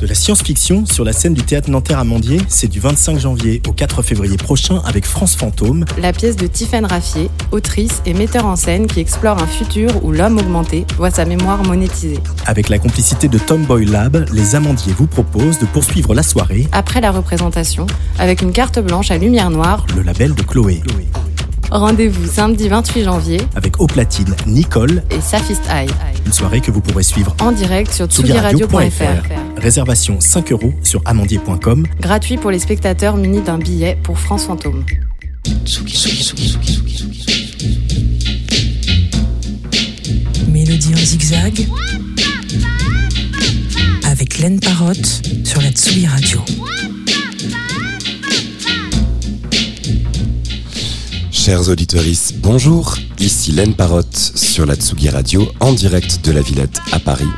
De la science-fiction sur la scène du théâtre Nanterre Amandier, c'est du 25 janvier au 4 février prochain avec France Fantôme. La pièce de Tiffaine Raffier, autrice et metteur en scène qui explore un futur où l'homme augmenté voit sa mémoire monétisée. Avec la complicité de Tomboy Lab, les Amandiers vous proposent de poursuivre la soirée Après la représentation, avec une carte blanche à lumière noire, le label de Chloé. Rendez-vous samedi 28 janvier Avec au platine Nicole, et Safist Eye, une soirée que vous pourrez suivre en direct sur tsugiradio.fr. Réservation 5 euros sur amandier.com. Gratuit pour les spectateurs munis d'un billet pour France Fantôme. Mélodie en zigzag avec Laine Parotte sur la Tsugi Radio. Chers auditeurs, bonjour. Ici Laine Parotte sur la Tsugi Radio en direct de la Villette à Paris.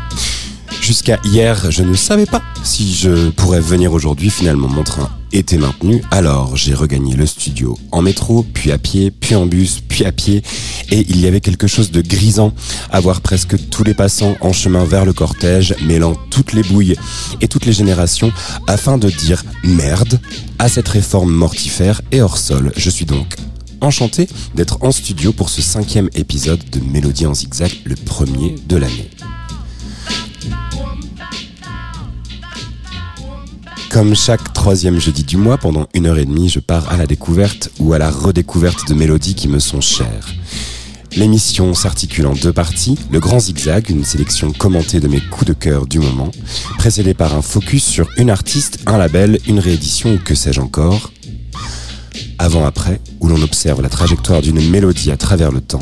Jusqu'à hier, je ne savais pas si je pourrais venir aujourd'hui. Finalement, mon train était maintenu. Alors, j'ai regagné le studio en métro, puis à pied, puis en bus, puis à pied. Et il y avait quelque chose de grisant à voir presque tous les passants en chemin vers le cortège, mêlant toutes les bouilles et toutes les générations afin de dire merde à cette réforme mortifère et hors sol. Je suis donc enchanté d'être en studio pour ce cinquième épisode de Mélodie en zigzag, le premier de l'année. Comme chaque troisième jeudi du mois, pendant une heure et demie, je pars à la découverte ou à la redécouverte de mélodies qui me sont chères. L'émission s'articule en deux parties, le grand zigzag, une sélection commentée de mes coups de cœur du moment, précédé par un focus sur une artiste, un label, une réédition ou que sais-je encore. Avant-après, où l'on observe la trajectoire d'une mélodie à travers le temps.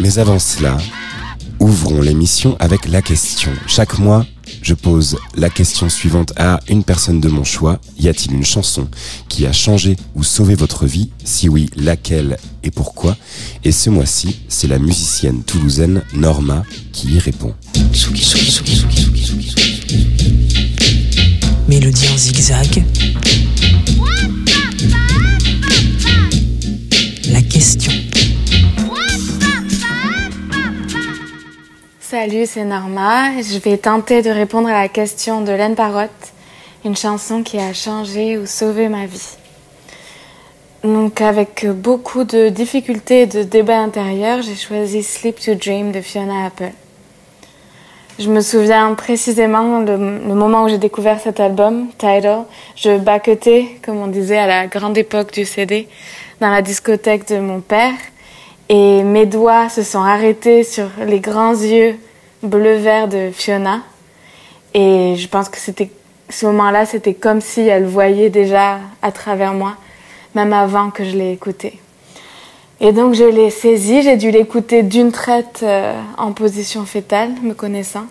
Mais avant cela, ouvrons l'émission avec la question. Chaque mois, je pose la question suivante à une personne de mon choix. Y a-t-il une chanson qui a changé ou sauvé votre vie Si oui, laquelle et pourquoi Et ce mois-ci, c'est la musicienne toulousaine Norma qui y répond. Mélodie en zigzag. La question. Salut, c'est Norma. Je vais tenter de répondre à la question de Laine Parotte, une chanson qui a changé ou sauvé ma vie. Donc, avec beaucoup de difficultés et de débats intérieurs, j'ai choisi Sleep to Dream de Fiona Apple. Je me souviens précisément le, moment où j'ai découvert cet album, Tidal. Je baquetais, comme on disait à la grande époque du CD, dans la discothèque de mon père. Et mes doigts se sont arrêtés sur les grands yeux bleu-vert de Fiona. Et je pense que c'était ce moment-là, c'était comme si elle voyait déjà à travers moi, même avant que je l'ai écouté. Et donc je l'ai saisi, j'ai dû l'écouter d'une traite euh, en position fétale, me connaissant.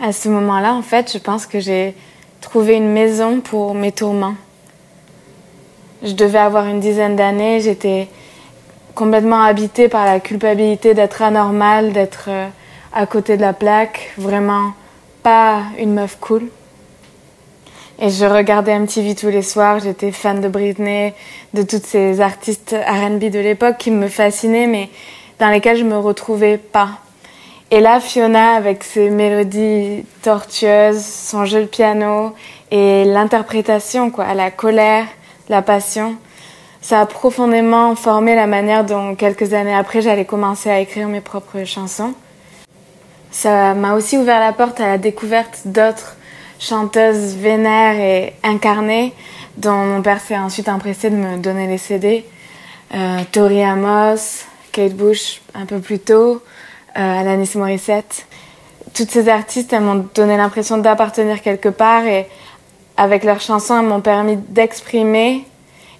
À ce moment-là, en fait, je pense que j'ai trouvé une maison pour mes tourments. Je devais avoir une dizaine d'années, j'étais complètement habitée par la culpabilité d'être anormale, d'être euh, à côté de la plaque, vraiment pas une meuf cool. Et je regardais MTV tous les soirs, j'étais fan de Britney, de toutes ces artistes RB de l'époque qui me fascinaient, mais dans lesquels je me retrouvais pas. Et là, Fiona, avec ses mélodies tortueuses, son jeu de piano et l'interprétation, quoi, la colère, la passion, ça a profondément formé la manière dont quelques années après j'allais commencer à écrire mes propres chansons. Ça m'a aussi ouvert la porte à la découverte d'autres chanteuses vénères et incarnées dont mon père s'est ensuite empressé de me donner les CD. Euh, Tori Amos, Kate Bush un peu plus tôt, euh, Alanis Morissette. Toutes ces artistes, elles m'ont donné l'impression d'appartenir quelque part et avec leurs chansons, elles m'ont permis d'exprimer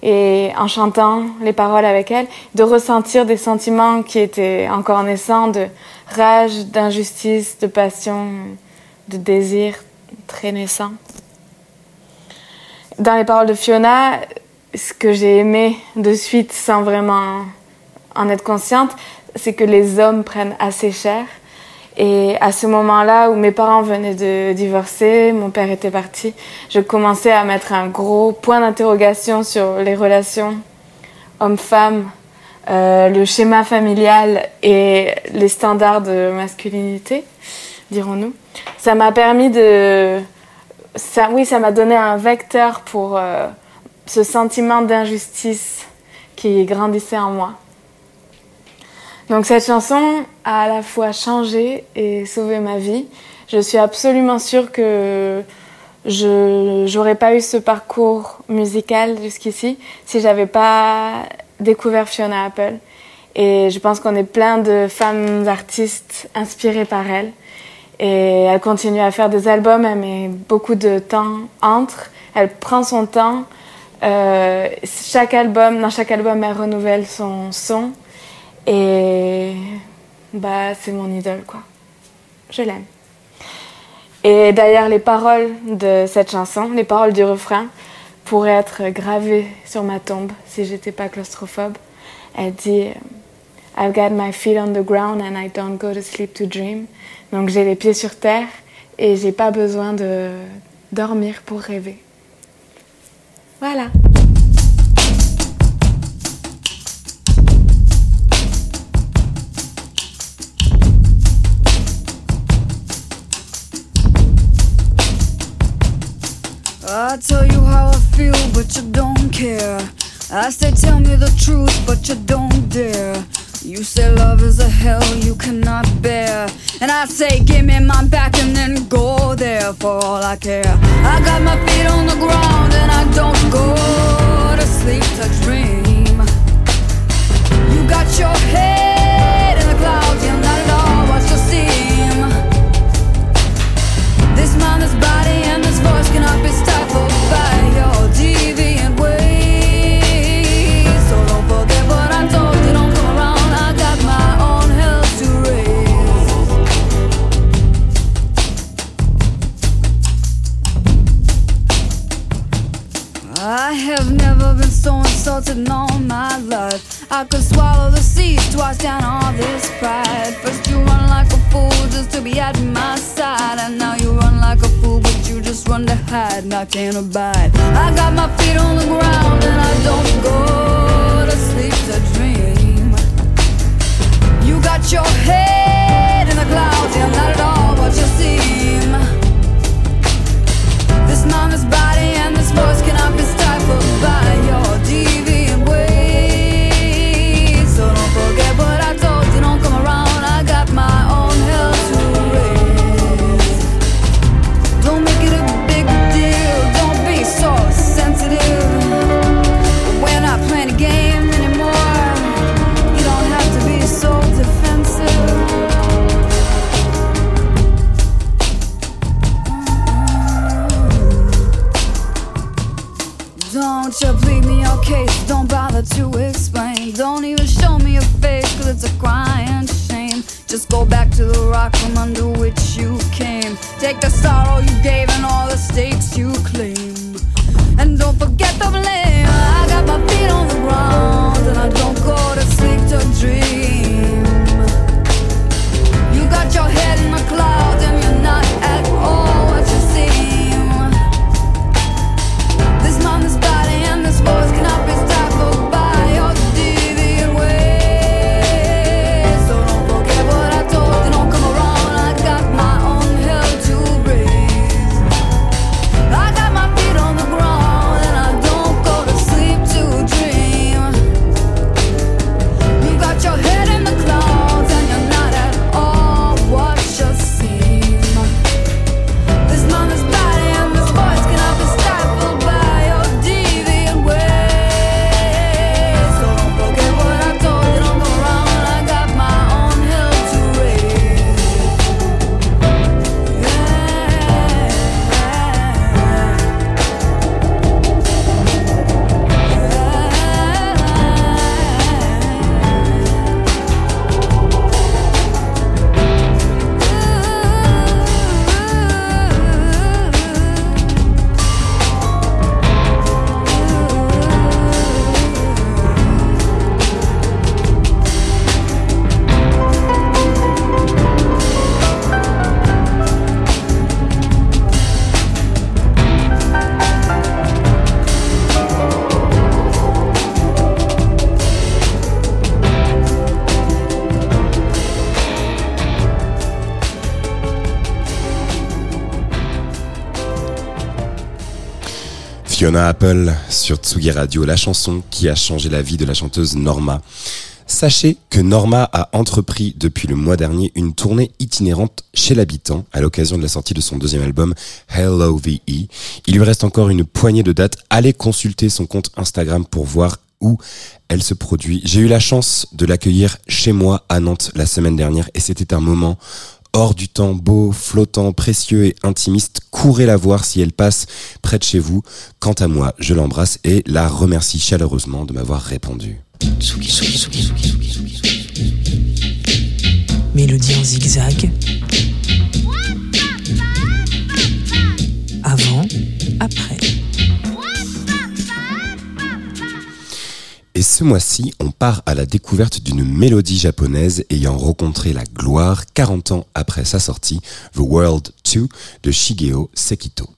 et en chantant les paroles avec elles, de ressentir des sentiments qui étaient encore naissants, de rage, d'injustice, de passion, de désir très naissant. Dans les paroles de Fiona, ce que j'ai aimé de suite sans vraiment en être consciente, c'est que les hommes prennent assez cher. Et à ce moment-là où mes parents venaient de divorcer, mon père était parti, je commençais à mettre un gros point d'interrogation sur les relations homme-femme euh, le schéma familial et les standards de masculinité, dirons-nous. Ça m'a permis de... Ça, oui, ça m'a donné un vecteur pour euh, ce sentiment d'injustice qui grandissait en moi. Donc cette chanson a à la fois changé et sauvé ma vie. Je suis absolument sûre que je n'aurais pas eu ce parcours musical jusqu'ici si j'avais pas découvert Fiona Apple. Et je pense qu'on est plein de femmes artistes inspirées par elle. Et elle continue à faire des albums, elle met beaucoup de temps entre. Elle prend son temps. Euh, chaque album, dans chaque album, elle renouvelle son son. Et bah, c'est mon idole, quoi. Je l'aime. Et d'ailleurs, les paroles de cette chanson, les paroles du refrain, pourraient être gravées sur ma tombe si j'étais pas claustrophobe. Elle dit I've got my feet on the ground and I don't go to sleep to dream. Donc j'ai les pieds sur terre et j'ai pas besoin de dormir pour rêver. Voilà. I tell you how I feel, but you don't care. I say, tell me the truth, but you don't dare. You say love is a hell you cannot bear. And I say, give me my back and then go there for all I care. I got my feet on the ground and I don't go to sleep to dream. You got your head in the clouds, you're not at all what you seem. This mind, this body, and this voice cannot be stifled by insulted in all my life. I could swallow the seas wash down all this pride. First you run like a fool just to be at my side, and now you run like a fool, but you just run to hide, and I can't abide. I got my feet on the ground and I don't go to sleep to dream. You got your head in the clouds, you're not at all what you seem. This mind, this body, and this voice cannot be to explain. Don't even show me your face, cause it's a crying shame. Just go back to the rock from under which you came. Take the sorrow you gave Apple sur Tsugi Radio, la chanson qui a changé la vie de la chanteuse Norma. Sachez que Norma a entrepris depuis le mois dernier une tournée itinérante chez l'habitant à l'occasion de la sortie de son deuxième album Hello VE. Il lui reste encore une poignée de dates. Allez consulter son compte Instagram pour voir où elle se produit. J'ai eu la chance de l'accueillir chez moi à Nantes la semaine dernière et c'était un moment hors du temps, beau, flottant, précieux et intimiste. Courez la voir si elle passe près de chez vous. Quant à moi, je l'embrasse et la remercie chaleureusement de m'avoir répondu. Mélodie en zigzag. Avant, après. Et ce mois-ci, on part à la découverte d'une mélodie japonaise ayant rencontré la gloire 40 ans après sa sortie, The World 2 de Shigeo Sekito.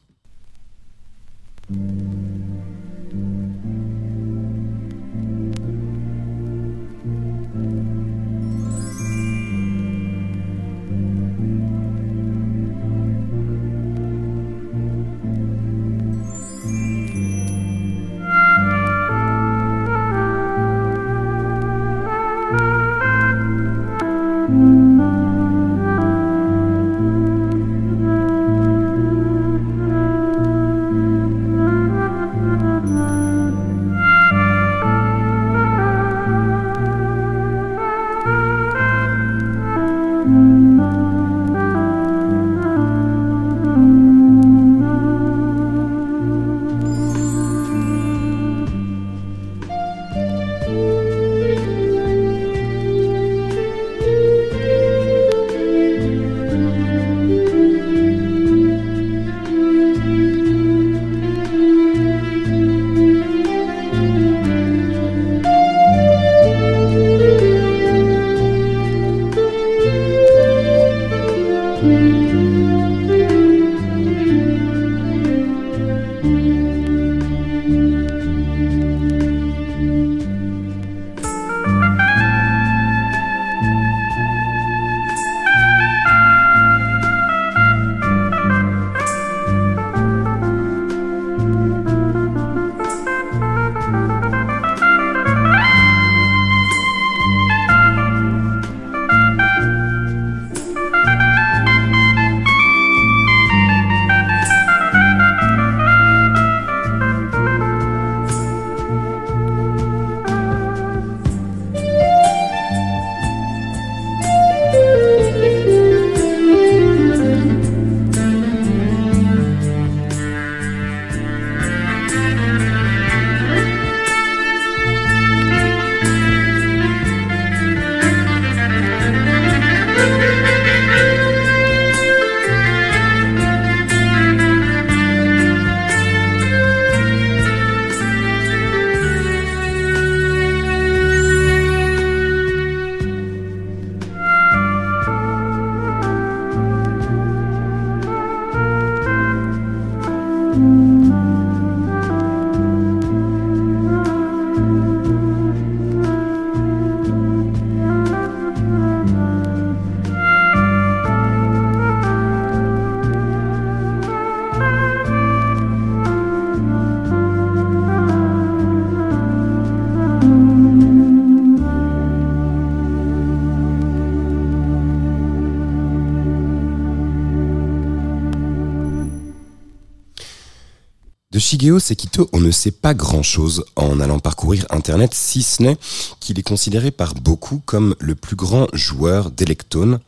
Shigeo Sekito, on ne sait pas grand-chose en allant parcourir Internet, si ce n'est qu'il est considéré par beaucoup comme le plus grand joueur d'Electone,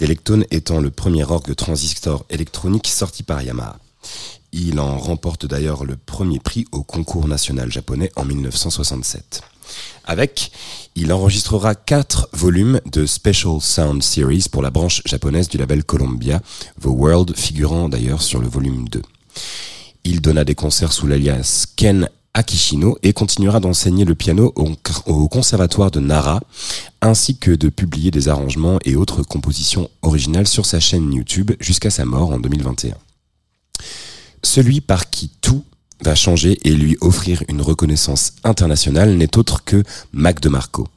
l'Electone étant le premier orgue transistor électronique sorti par Yamaha. Il en remporte d'ailleurs le premier prix au concours national japonais en 1967. Avec, il enregistrera quatre volumes de Special Sound Series pour la branche japonaise du label Columbia, The World figurant d'ailleurs sur le volume 2. Il donna des concerts sous l'alias Ken Akishino et continuera d'enseigner le piano au, conservatoire de Nara, ainsi que de publier des arrangements et autres compositions originales sur sa chaîne YouTube jusqu'à sa mort en 2021. Celui par qui tout va changer et lui offrir une reconnaissance internationale n'est autre que Mac DeMarco.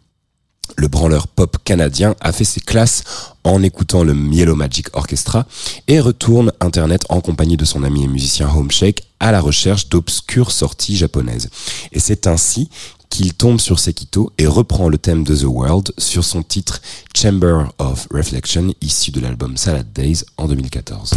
Le branleur pop canadien a fait ses classes en écoutant le Yellow Magic Orchestra et retourne Internet en compagnie de son ami et musicien Homeshake à la recherche d'obscures sorties japonaises. Et c'est ainsi qu'il tombe sur Sekito et reprend le thème de The World sur son titre Chamber of Reflection issu de l'album Salad Days en 2014.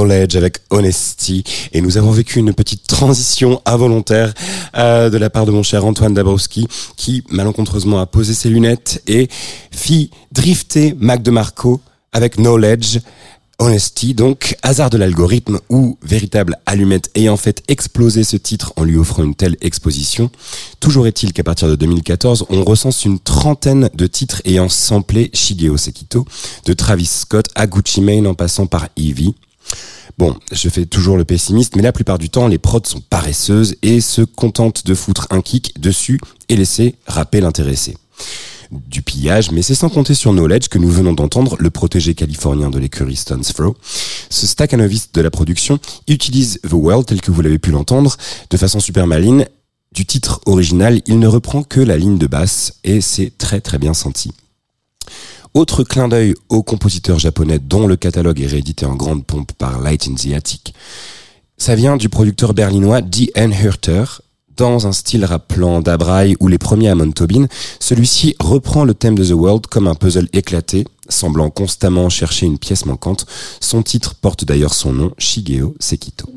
Knowledge avec Honesty et nous avons vécu une petite transition involontaire euh, de la part de mon cher Antoine Dabrowski qui malencontreusement a posé ses lunettes et fit drifter Mac DeMarco avec Knowledge Honesty, donc hasard de l'algorithme ou véritable allumette ayant fait exploser ce titre en lui offrant une telle exposition. Toujours est-il qu'à partir de 2014, on recense une trentaine de titres ayant samplé Shigeo Sekito, de Travis Scott à Gucci Mane en passant par Eevee. Bon, je fais toujours le pessimiste, mais la plupart du temps, les prods sont paresseuses et se contentent de foutre un kick dessus et laisser rapper l'intéressé du pillage, mais c'est sans compter sur Knowledge que nous venons d'entendre, le protégé californien de l'écurie Stones Throw. Ce staccanoviste de la production utilise The World tel que vous l'avez pu l'entendre, de façon super maline. Du titre original, il ne reprend que la ligne de basse et c'est très très bien senti. Autre clin d'œil au compositeur japonais dont le catalogue est réédité en grande pompe par Light in the Attic. Ça vient du producteur berlinois D.N. Hurter, dans un style rappelant Dabrai ou les premiers Amon Tobin, celui-ci reprend le thème de The World comme un puzzle éclaté, semblant constamment chercher une pièce manquante. Son titre porte d'ailleurs son nom, Shigeo Sekito.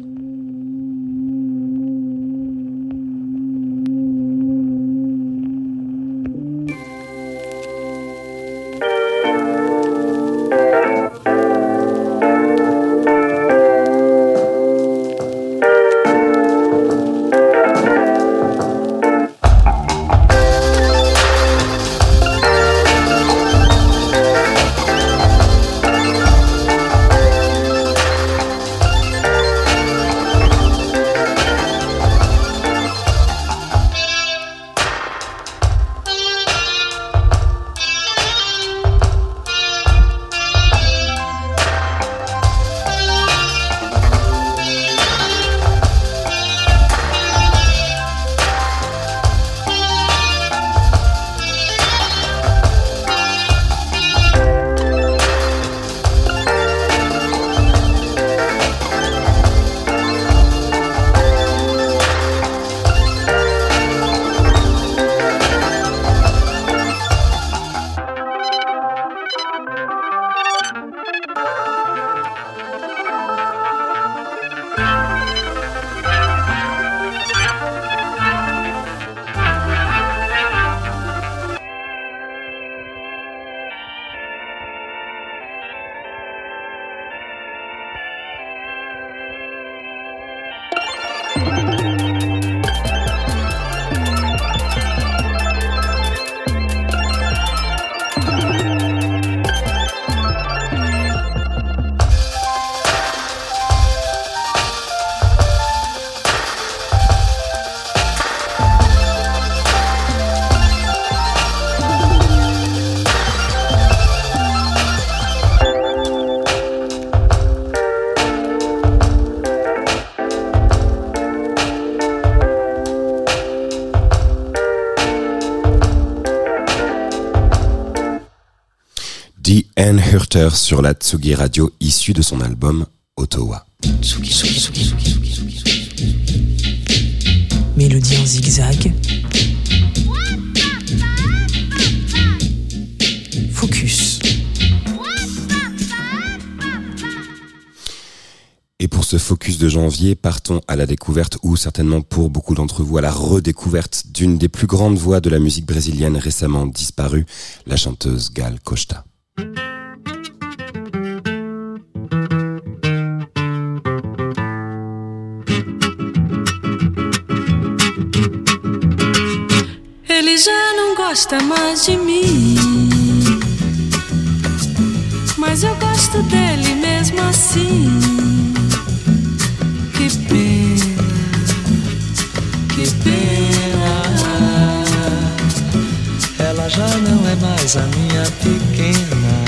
Sur la Tsugi Radio issue de son album Ottawa. Mélodie en zigzag. Focus. Et pour ce focus de janvier, partons à la découverte, ou certainement pour beaucoup d'entre vous à la redécouverte d'une des plus grandes voix de la musique brésilienne récemment disparue, la chanteuse Gal Costa. Gosta mais de mim. Mas eu gosto dele mesmo assim. Que pena, que pena. Ela já não é mais a minha pequena.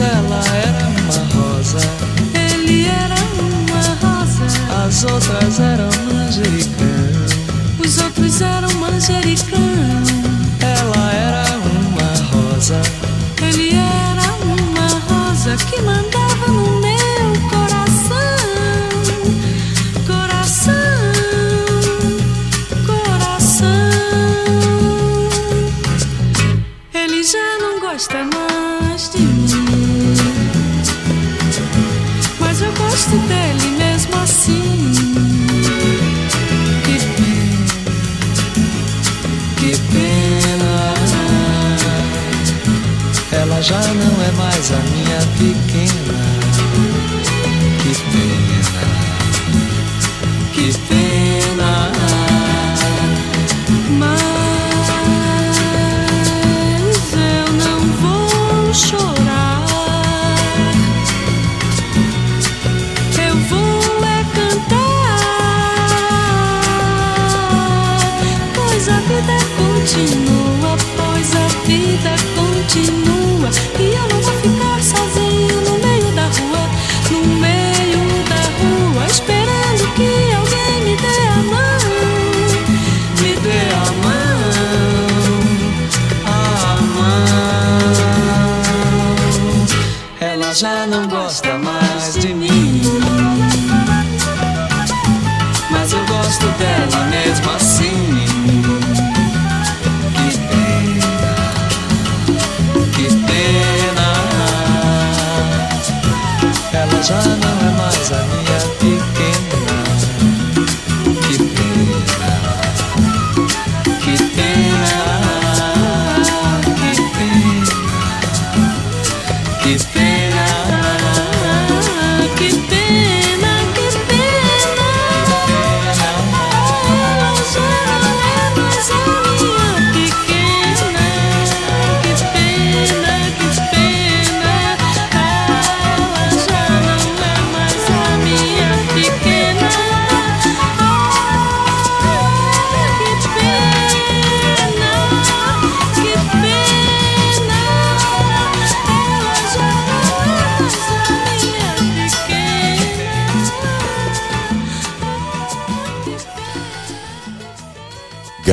Ela era uma rosa. Ele era uma rosa. As outras eram manjericão. Os outros eram manjericão. Ela era uma rosa. Ele era uma rosa que mandava no já não é mais a minha pequena. Alguém me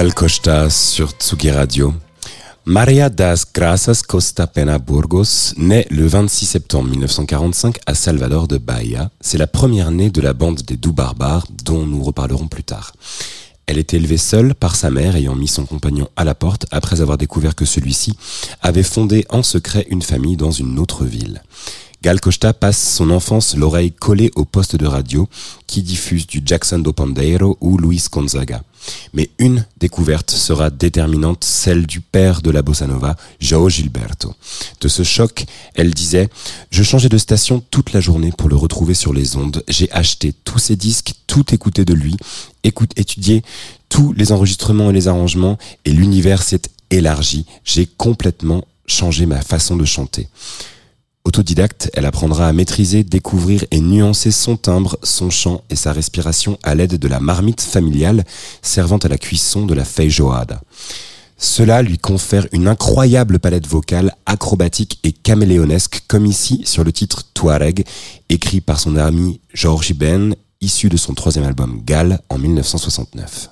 Costa sur Tsugi Radio. Maria das Graças Costa Pena Burgos naît le 26 septembre 1945 à Salvador de Bahia. C'est la première née de la bande des Doux Barbares dont nous reparlerons plus tard. Elle est élevée seule par sa mère ayant mis son compagnon à la porte après avoir découvert que celui-ci avait fondé en secret une famille dans une autre ville. Gal Costa passe son enfance l'oreille collée au poste de radio qui diffuse du Jackson do Pandeiro ou Luis Gonzaga. Mais une découverte sera déterminante, celle du père de la bossa nova, João Gilberto. De ce choc, elle disait « Je changeais de station toute la journée pour le retrouver sur les ondes. J'ai acheté tous ses disques, tout écouté de lui, étudié tous les enregistrements et les arrangements, et l'univers s'est élargi. J'ai complètement changé ma façon de chanter. » Autodidacte, elle apprendra à maîtriser, découvrir et nuancer son timbre, son chant et sa respiration à l'aide de la marmite familiale servant à la cuisson de la feijoada. Cela lui confère une incroyable palette vocale, acrobatique et caméléonesque, comme ici sur le titre Touareg, écrit par son ami George Ben, issu de son troisième album Gal en 1969.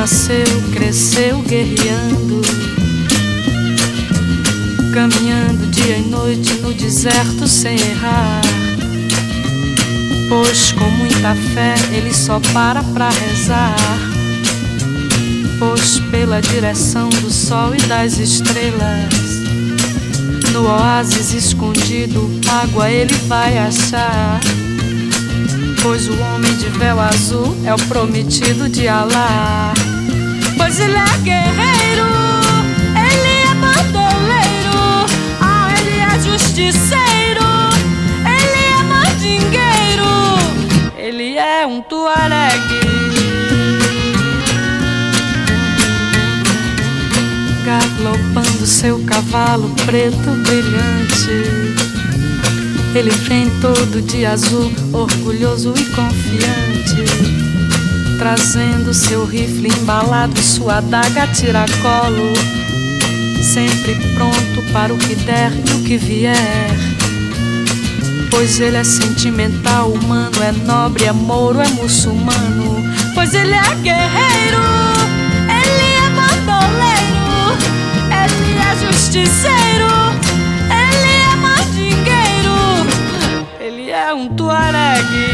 Nasceu, cresceu guerreando, caminhando dia e noite no deserto sem errar. Pois com muita fé ele só para pra rezar. Pois pela direção do sol e das estrelas no oásis escondido, água ele vai achar. Pois o homem de véu azul é o prometido de Alá. Pois ele é guerreiro, ele é bandoleiro, ah, ele é justiceiro, ele é mandingueiro, ele é um tuaregue. Galopando seu cavalo preto brilhante. Ele vem todo de azul, orgulhoso e confiante. Trazendo seu rifle embalado, sua adaga tiracolo. Sempre pronto para o que der e o que vier Pois ele é sentimental, humano, é nobre, é mouro, é muçulmano. Pois ele é guerreiro, ele é bandoleiro, ele é justiceiro, um tuareg.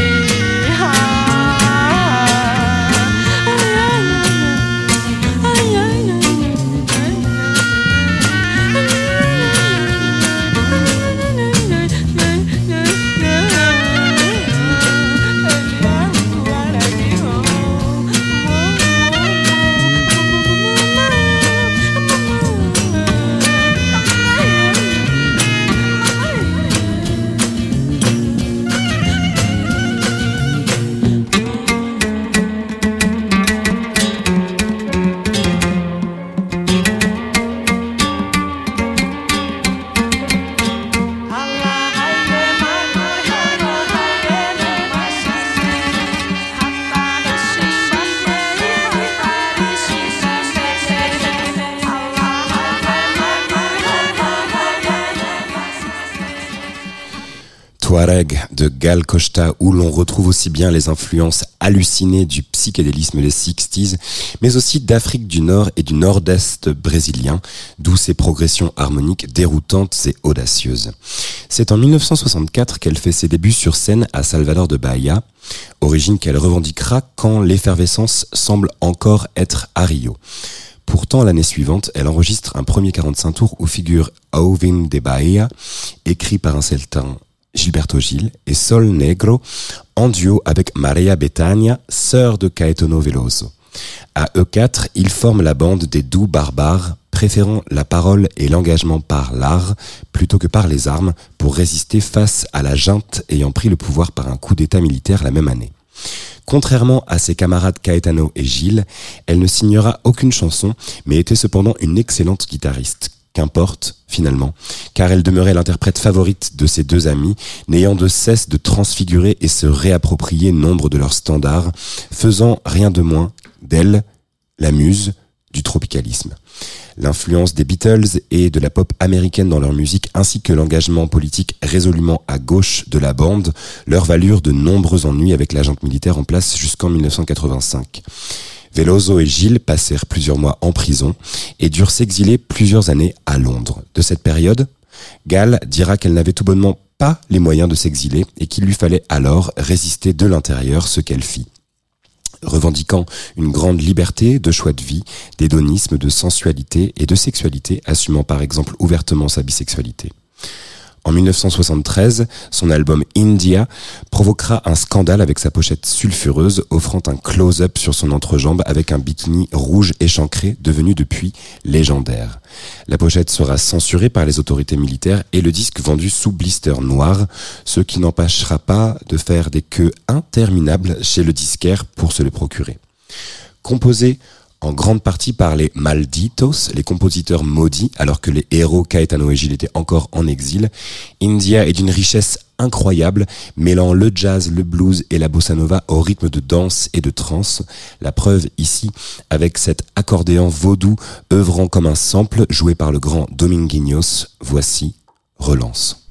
De Gal Costa où l'on retrouve aussi bien les influences hallucinées du psychédélisme des 60s, mais aussi d'Afrique du Nord et du Nord-Est brésilien, d'où ses progressions harmoniques déroutantes et audacieuses. C'est en 1964 qu'elle fait ses débuts sur scène à Salvador de Bahia, origine qu'elle revendiquera quand l'effervescence semble encore être à Rio. Pourtant, l'année suivante, elle enregistre un premier 45 tours où figure Auvin de Bahia, écrit par un certain Gilberto Gil et Sol Negro en duo avec Maria Betania, sœur de Caetano Veloso. À eux quatre, ils forment la bande des doux barbares, préférant la parole et l'engagement par l'art plutôt que par les armes pour résister face à la junte ayant pris le pouvoir par un coup d'état militaire la même année. Contrairement à ses camarades Caetano et Gilles, elle ne signera aucune chanson, mais était cependant une excellente guitariste, Qu'importe, finalement, car elle demeurait l'interprète favorite de ses deux amis, n'ayant de cesse de transfigurer et se réapproprier nombre de leurs standards, faisant rien de moins d'elle la muse du tropicalisme. L'influence des Beatles et de la pop américaine dans leur musique ainsi que l'engagement politique résolument à gauche de la bande leur valurent de nombreux ennuis avec l'agent militaire en place jusqu'en 1985. Veloso et Gilles passèrent plusieurs mois en prison et durent s'exiler plusieurs années à Londres. De cette période, Gall dira qu'elle n'avait tout bonnement pas les moyens de s'exiler et qu'il lui fallait alors résister de l'intérieur ce qu'elle fit revendiquant une grande liberté de choix de vie, d'hédonisme, de sensualité et de sexualité, assumant par exemple ouvertement sa bisexualité. En 1973, son album India provoquera un scandale avec sa pochette sulfureuse offrant un close-up sur son entrejambe avec un bikini rouge échancré devenu depuis légendaire. La pochette sera censurée par les autorités militaires et le disque vendu sous blister noir, ce qui n'empêchera pas de faire des queues interminables chez le disquaire pour se le procurer. Composé en grande partie par les malditos, les compositeurs maudits, alors que les héros Caetano et Gilles étaient encore en exil. India est d'une richesse incroyable, mêlant le jazz, le blues et la bossa nova au rythme de danse et de trance. La preuve ici avec cet accordéon vaudou œuvrant comme un sample joué par le grand Dominguinhos. Voici Relance.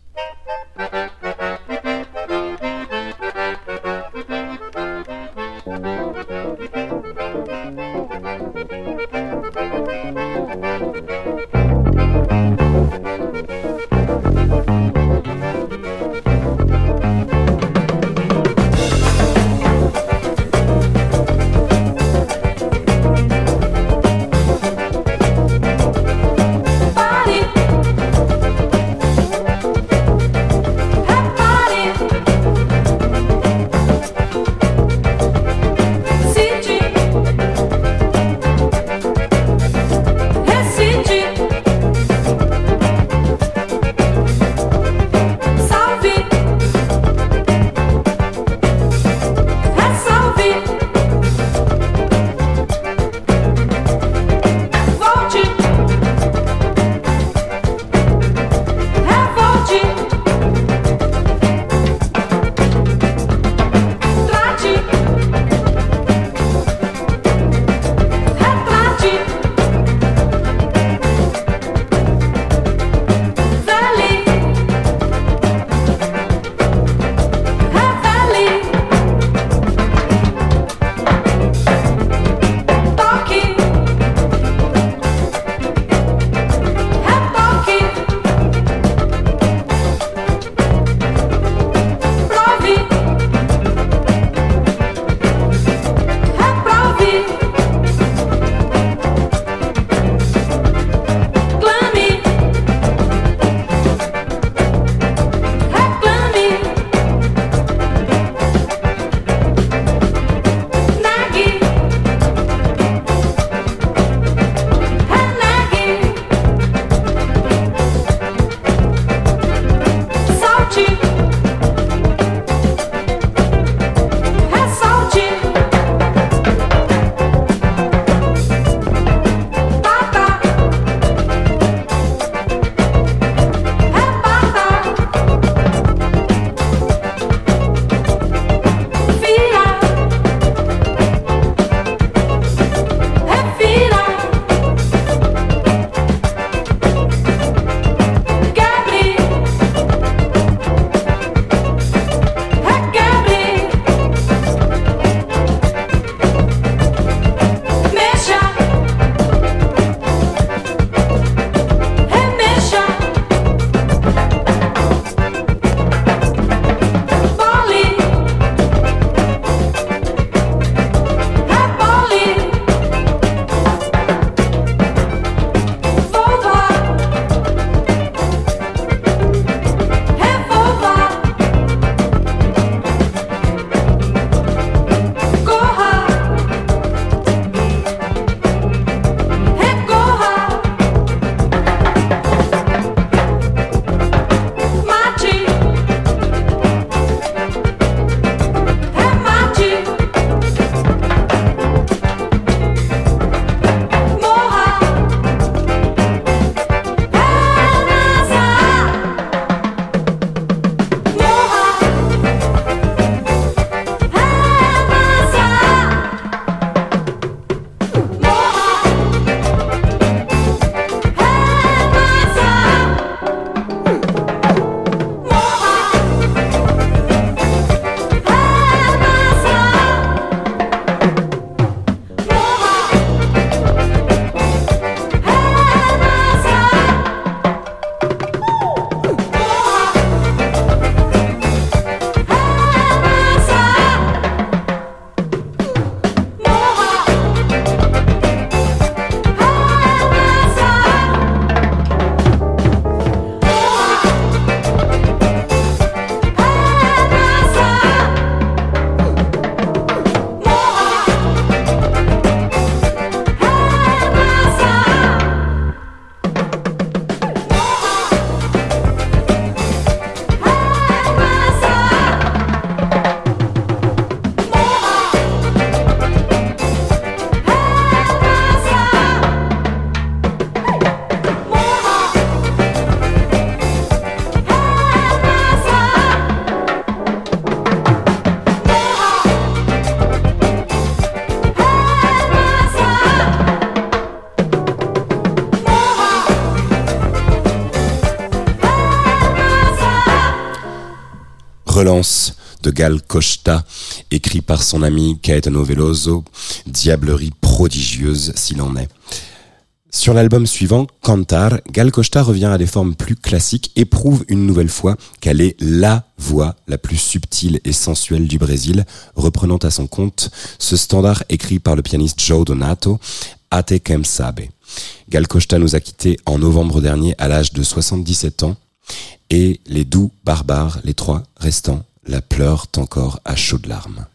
Gal Costa, écrit par son ami Caetano Veloso, diablerie prodigieuse s'il en est. Sur l'album suivant, Cantar, Gal Costa revient à des formes plus classiques et prouve une nouvelle fois qu'elle est LA voix la plus subtile et sensuelle du Brésil, reprenant à son compte ce standard écrit par le pianiste Joe Donato, Ate Quem Sabe. Gal Costa nous a quittés en novembre dernier à l'âge de 77 ans et les doux barbares, les trois restants, la pleurent encore à chaudes larmes.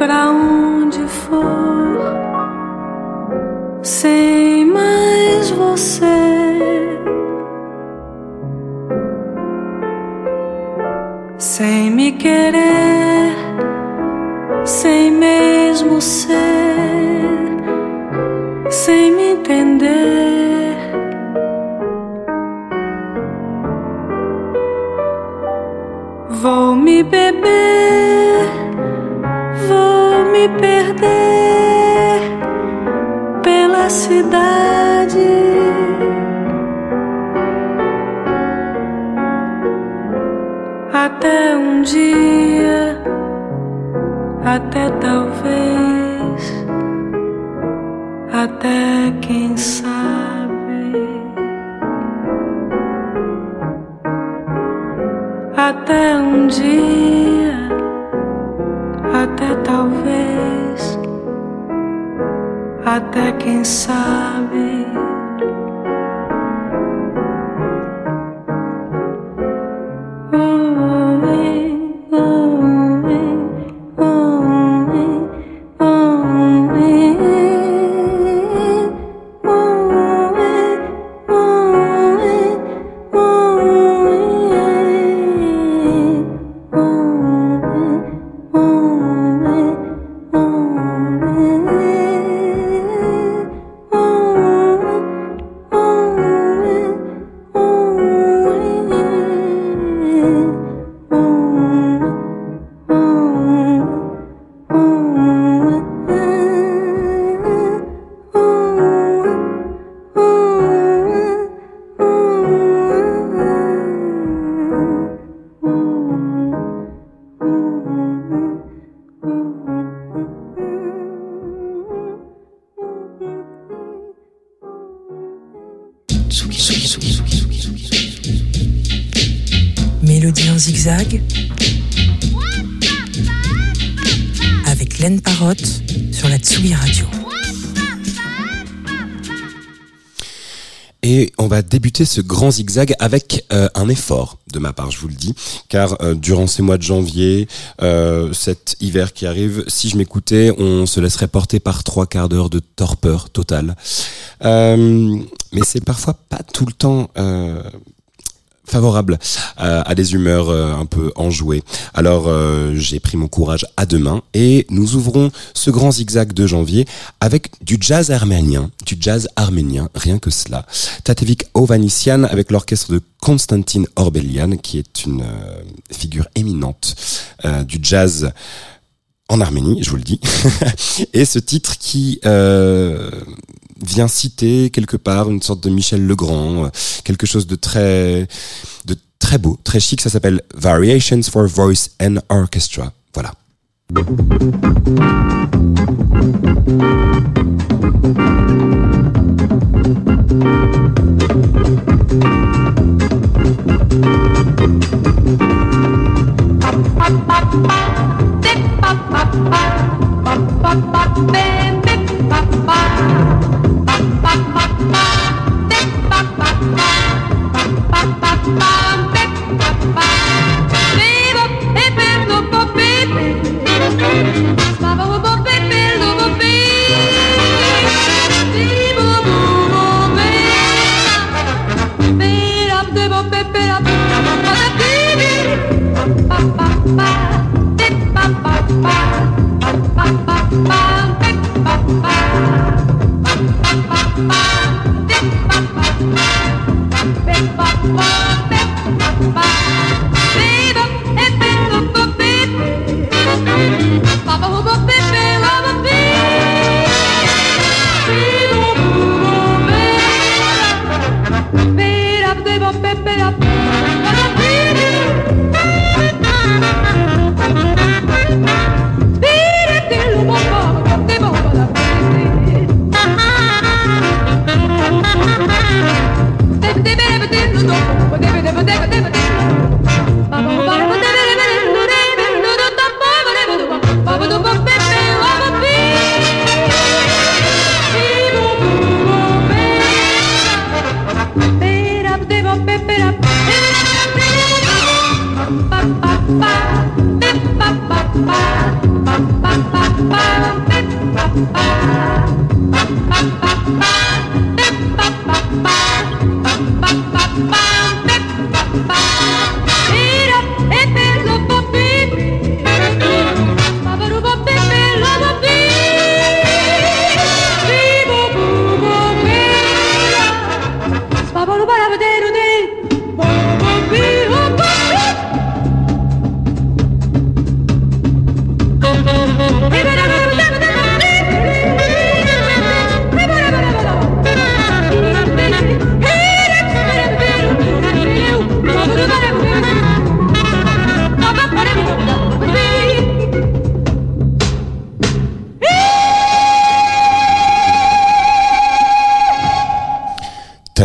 Pra onde for, sem mais você, sem me querer, sem mesmo ser, ce grand zigzag avec euh, un effort de ma part, je vous le dis, car euh, durant ces mois de janvier, euh, cet hiver qui arrive, si je m'écoutais, on se laisserait porter par trois quarts d'heure de torpeur totale. Mais c'est parfois pas tout le temps favorable à, à des humeurs euh, un peu enjouées. Alors euh, j'ai pris mon courage à deux mains et nous ouvrons ce grand zigzag de janvier avec du jazz arménien, du jazz arménien, rien que cela. Tatevik Ovanisian avec l'orchestre de Konstantin Orbelian qui est une euh, figure éminente euh, du jazz en Arménie, je vous le dis. et ce titre qui euh, vient citer quelque part une sorte de Michel Legrand, euh, quelque chose de très, de très beau, très chic. Ça s'appelle Variations for Voice and Orchestra. Voilà. Thank you.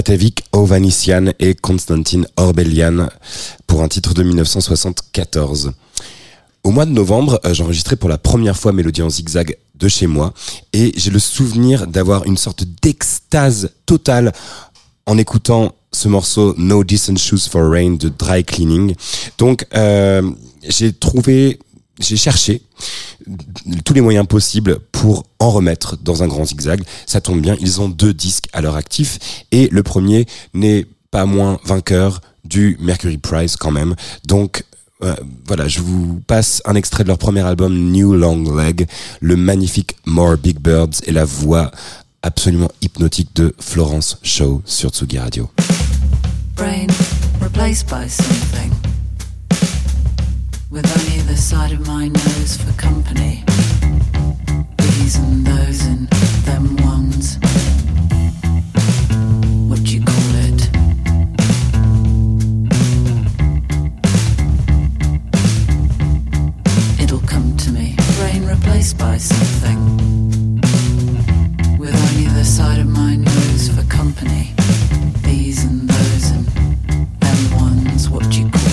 Tatevik Ovanisian et Konstantin Orbelian pour un titre de 1974. Au mois de novembre, euh, j'ai enregistré pour la première fois Mélodie en zigzag de chez moi et j'ai le souvenir d'avoir une sorte d'extase totale en écoutant ce morceau No Decent Shoes for Rain de Dry Cleaning. Donc euh, j'ai trouvé, j'ai cherché tous les moyens possibles pour en remettre dans un grand zigzag. Ça tombe bien, ils ont deux disques à leur actif et le premier n'est pas moins vainqueur du Mercury Prize quand même. Donc euh, voilà, je vous passe un extrait de leur premier album New Long Leg, le magnifique More Big Birds et la voix absolument hypnotique de Florence Shaw sur Tsugi Radio. brain replaced by something with only the side of my nose for company. These and those and them ones. What you call it? It'll come to me. Brain replaced by something with only the side of my nose for company. These and those and them ones, what you call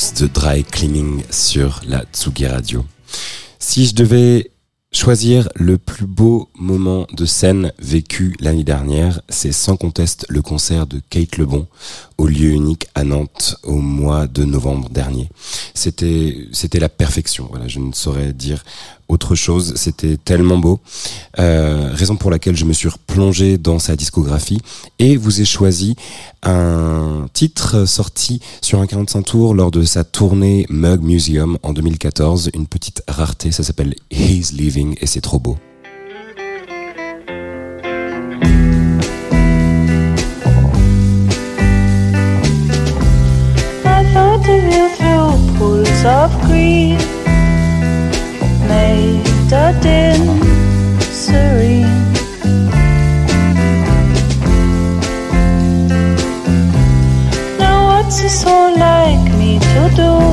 De Dry Cleaning sur la Tsugi Radio. Si je devais choisir le plus beau moment de scène vécu l'année dernière, c'est sans conteste le concert de Kate Lebon au lieu unique à Nantes au mois de novembre dernier. C'était c'était la perfection. Voilà, je ne saurais dire autre chose. C'était tellement beau. Euh, raison pour laquelle je me suis replongé dans sa discographie et vous ai choisi un titre sorti sur un 45 tours lors de sa tournée Mug Museum en 2014. Une petite rareté, ça s'appelle He's Leaving et c'est trop beau. Of green, made a dim serene. Now what's this all like me to do?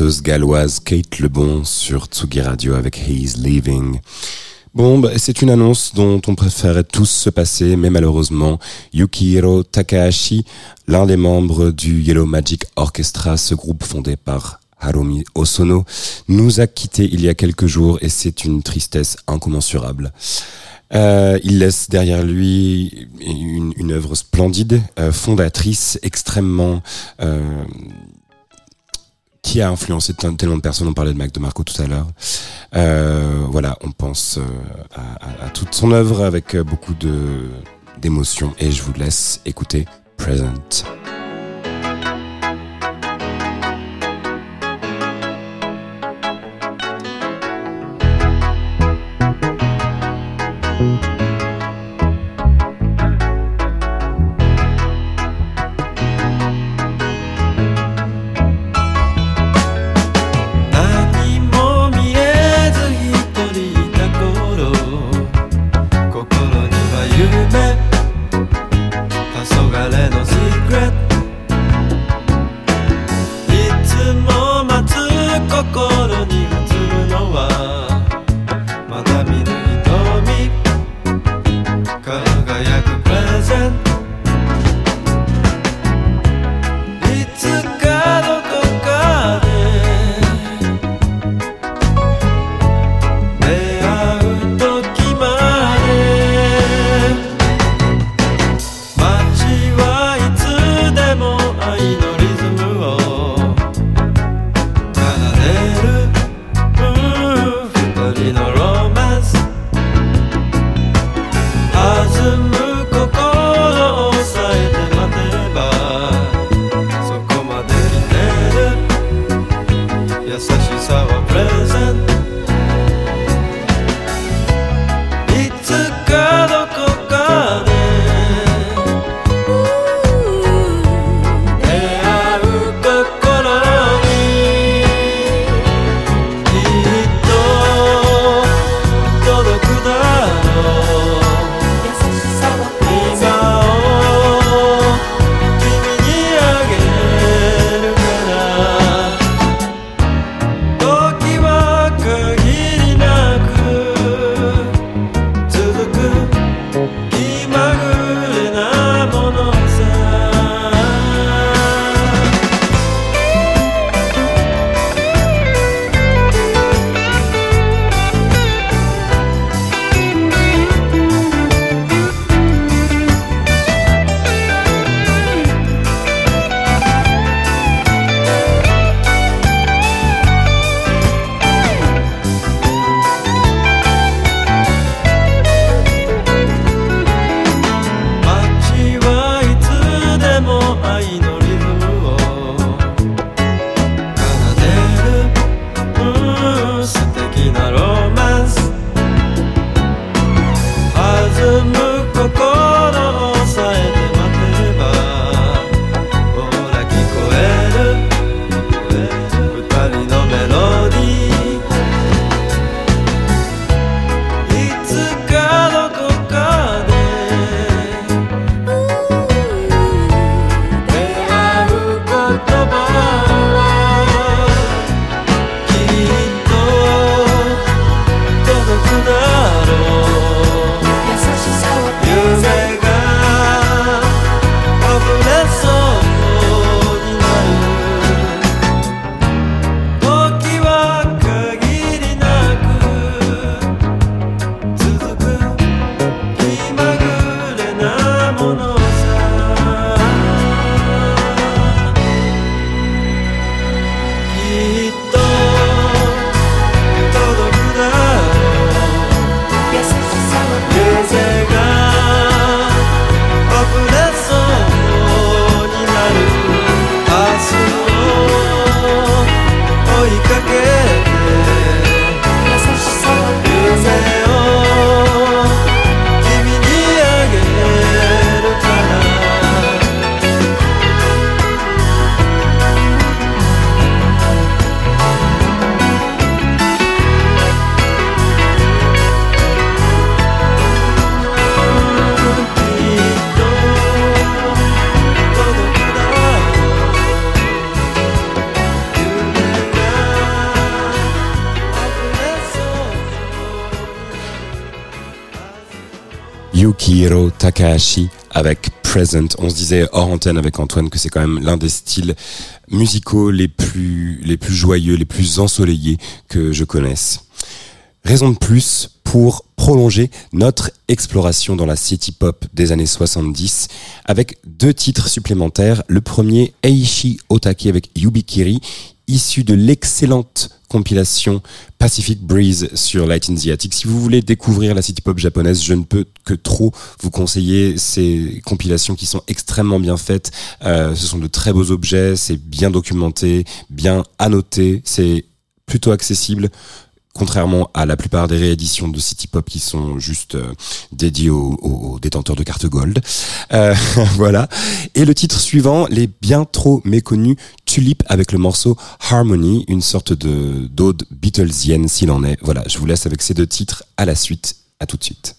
Chanteuse galloise Kate Lebon sur Tsugi Radio avec He's Leaving. Bon, bah, c'est une annonce dont on préférait tous se passer, mais malheureusement, Yukihiro Takahashi, l'un des membres du Yellow Magic Orchestra, ce groupe fondé par Harumi Osono, nous a quittés il y a quelques jours et c'est une tristesse incommensurable. Euh, il laisse derrière lui une, une œuvre splendide, euh, fondatrice, extrêmement euh, qui a influencé tellement de personnes. On parlait de Mac de Marco tout à l'heure. Euh, voilà, on pense euh, à, toute son œuvre avec euh, beaucoup de d'émotion et je vous laisse écouter Present. again Takahashi avec Present. On se disait hors antenne avec Antoine que c'est quand même l'un des styles musicaux les plus, les plus joyeux, les plus ensoleillés que je connaisse. Raison de plus pour prolonger notre exploration dans la city pop des années 70 avec deux titres supplémentaires. Le premier, Eishi Otake avec Yubikiri, issu de l'excellente compilation Pacific Breeze sur Light in the Attic. Si vous voulez découvrir la city pop japonaise, je ne peux que trop vous conseiller ces compilations qui sont extrêmement bien faites. Euh, ce sont de très beaux objets, c'est bien documenté, bien annoté, c'est plutôt accessible contrairement à la plupart des rééditions de City Pop qui sont juste euh, dédiées aux, détenteurs de cartes gold. Euh, voilà. Et le titre suivant, les bien trop méconnus Tulip avec le morceau Harmony, une sorte de d'ode Beatlesienne s'il en est. Voilà, je vous laisse avec ces deux titres à la suite. À tout de suite.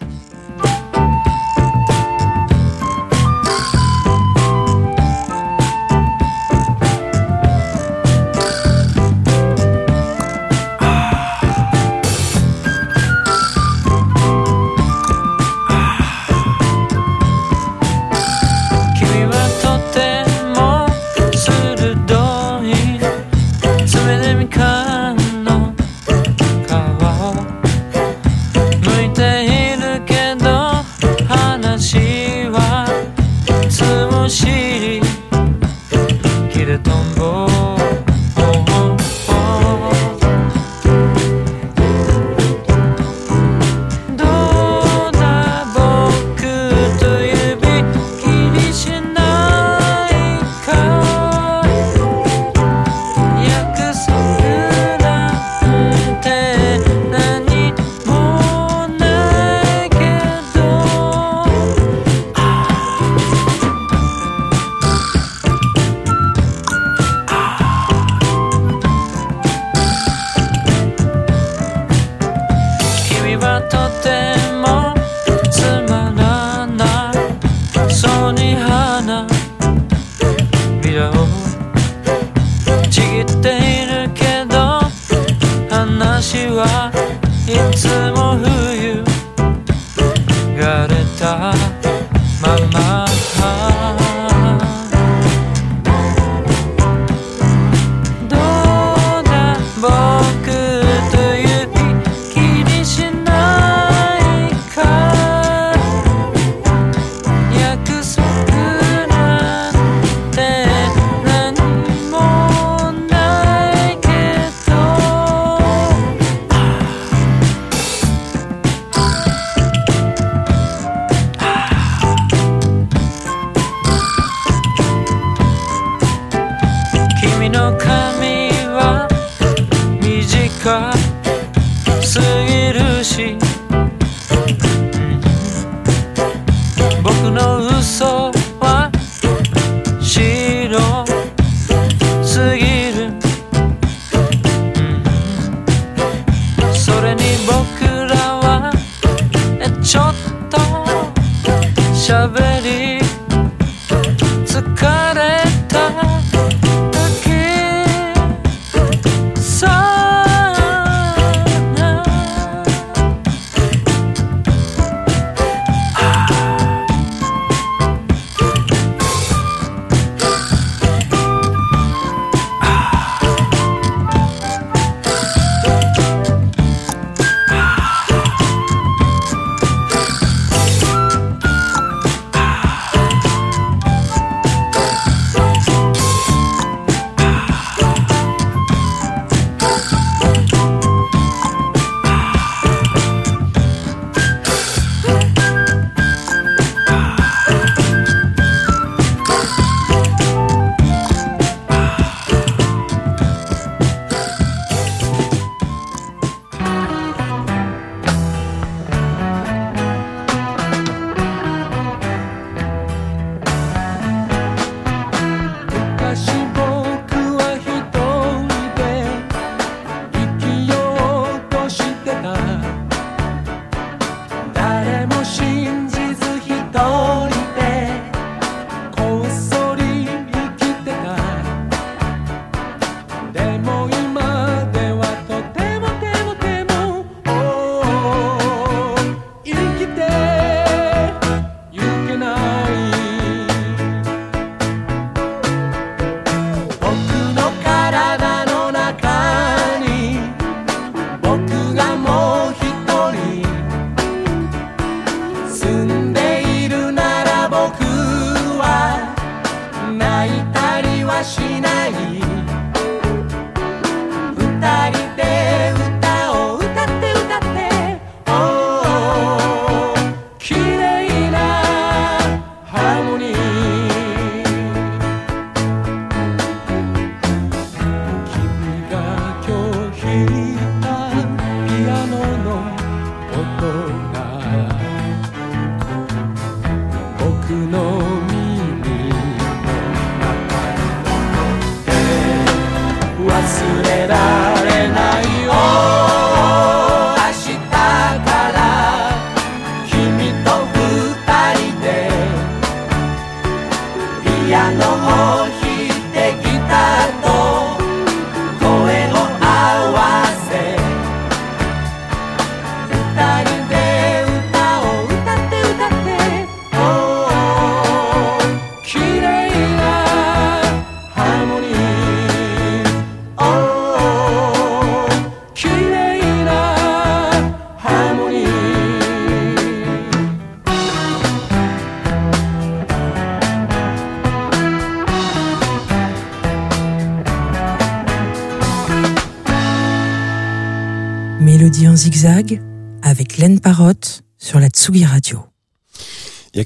とって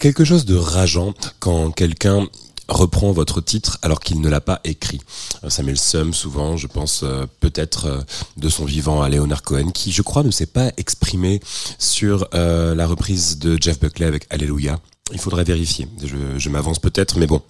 quelque chose de rageant quand quelqu'un reprend votre titre alors qu'il ne l'a pas écrit. Euh, Ça met le seum souvent, je pense euh, peut-être euh, de son vivant à Leonard Cohen, qui je crois ne s'est pas exprimé sur euh, la reprise de Jeff Buckley avec Alléluia. Il faudrait vérifier. Je m'avance peut-être, mais bon.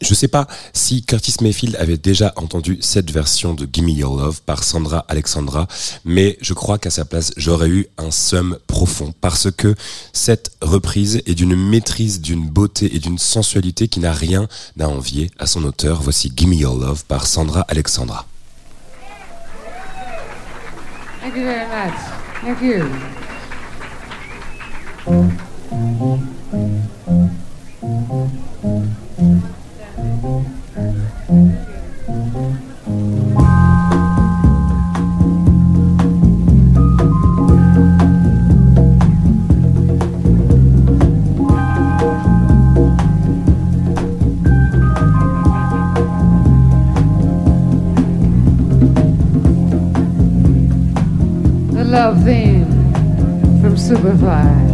Je sais pas si Curtis Mayfield avait déjà entendu cette version de Gimme Your Love par Sandra Alexandra, mais je crois qu'à sa place, j'aurais eu un somme profond parce que cette reprise est d'une maîtrise, d'une beauté et d'une sensualité qui n'a rien à envier à son auteur. Voici Gimme Your Love par Sandra Alexandra. Thank you very much. Thank you. Love theme from Superfly.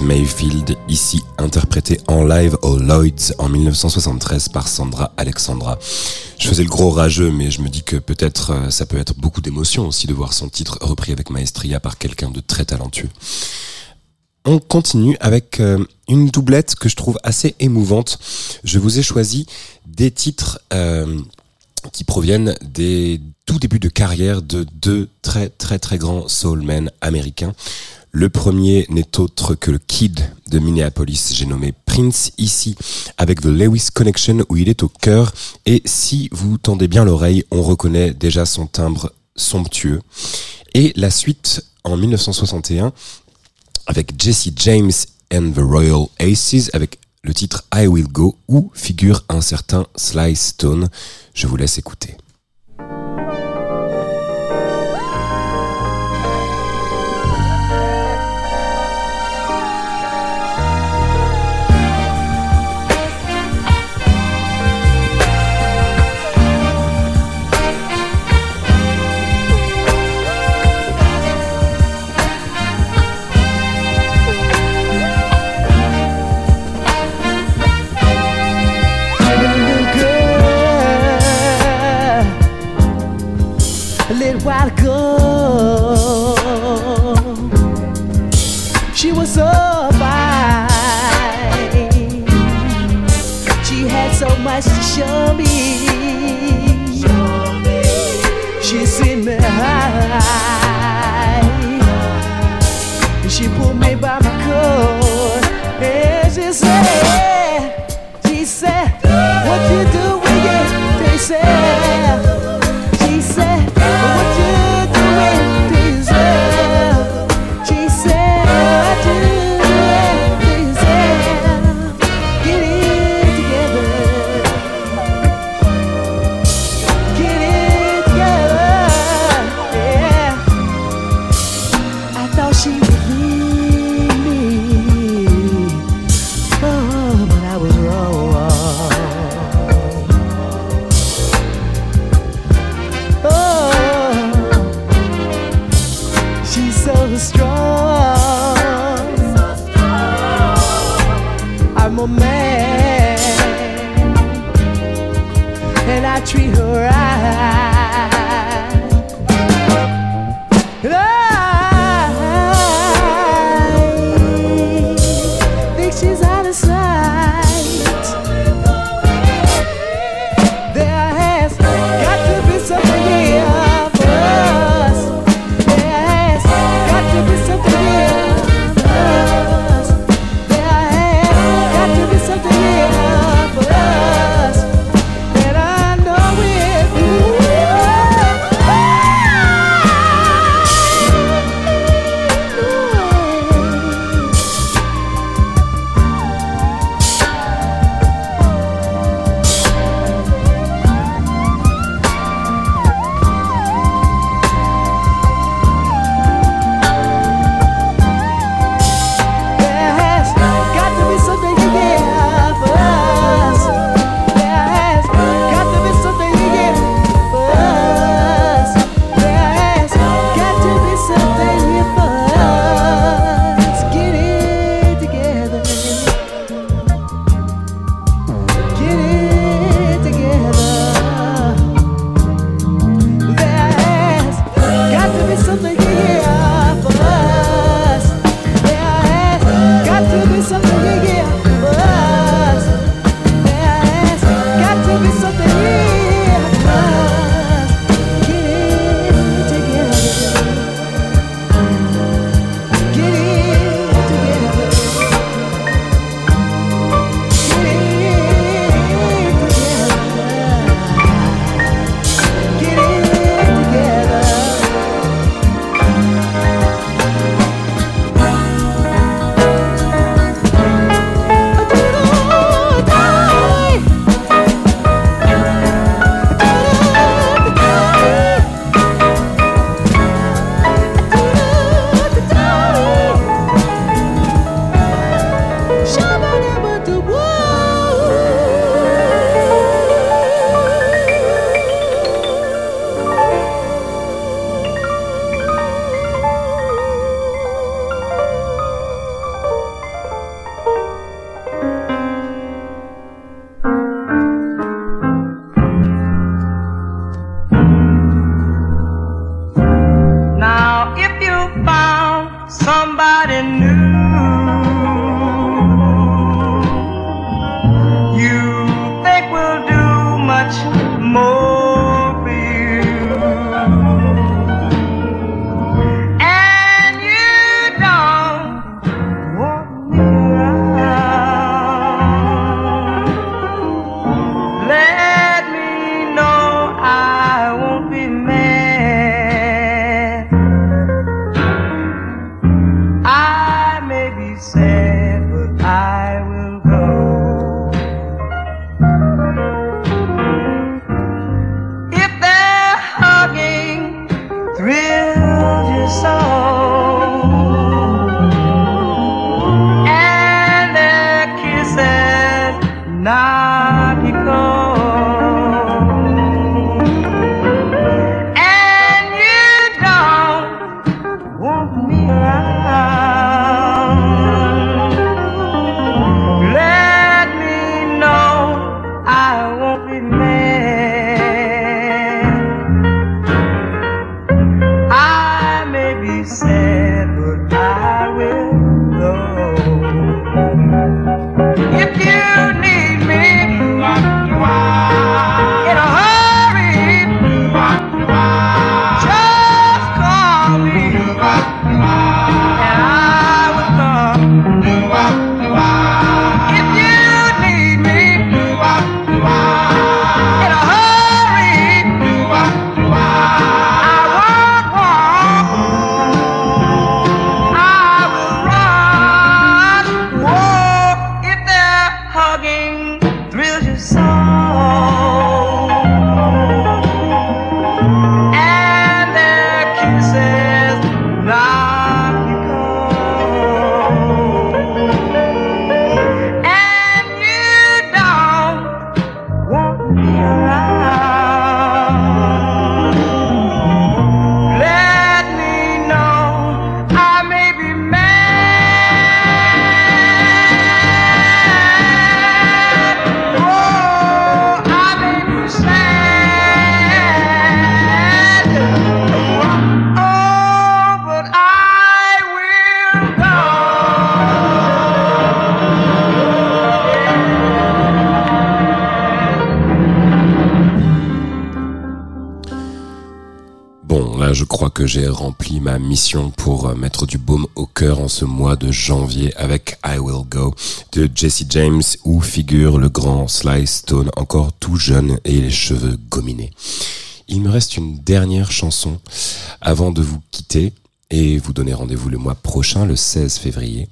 Mayfield, ici interprété en live au Lloyd's en 1973 par Sandra Alexandra. Je faisais le gros rageux, mais je me dis que peut-être euh, ça peut être beaucoup d'émotion aussi de voir son titre repris avec maestria par quelqu'un de très talentueux. On continue avec euh, une doublette que je trouve assez émouvante. Je vous ai choisi des titres euh, qui proviennent des tout débuts de carrière de deux très très très grands soulmen américains. Le premier n'est autre que le Kid de Minneapolis, j'ai nommé Prince ici, avec The Lewis Connection où il est au cœur. Et si vous tendez bien l'oreille, on reconnaît déjà son timbre somptueux. Et la suite en 1961 avec Jesse James and the Royal Aces avec le titre I Will Go où figure un certain Sly Stone. Je vous laisse écouter. J'ai rempli ma mission pour euh, mettre du baume au cœur en ce mois de janvier avec I Will Go de Jesse James où figure le grand Sly Stone encore tout jeune et les cheveux gominés. Il me reste une dernière chanson avant de vous quitter et vous donner rendez-vous le mois prochain, le 16 février.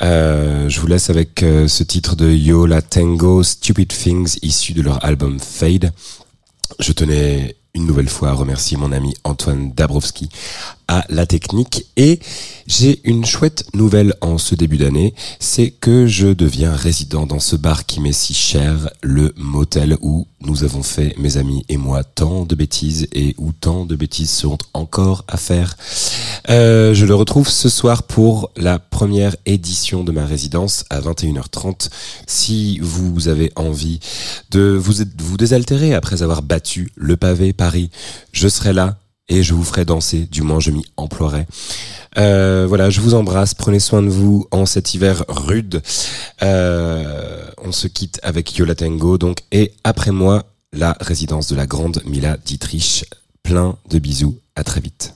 Euh, je vous laisse avec euh, ce titre de Yola Tango, Stupid Things, issu de leur album Fade. Je tenais une nouvelle fois à remercier mon ami Antoine Dabrowski à la technique et j'ai une chouette nouvelle en ce début d'année, c'est que je deviens résident dans ce bar qui m'est si cher, le motel où nous avons fait, mes amis et moi, tant de bêtises et où tant de bêtises seront encore à faire. Euh, je le retrouve ce soir pour la première édition de ma résidence à 21h30. Si vous avez envie de vous, désaltérer après avoir battu le pavé Paris, je serai là et je vous ferai danser, du moins je m'y emploierai. Euh, voilà, je vous embrasse, prenez soin de vous en cet hiver rude. Euh, on se quitte avec Yola Tango, donc, et après moi, la résidence de la grande Mila Dietrich. Plein de bisous, à très vite.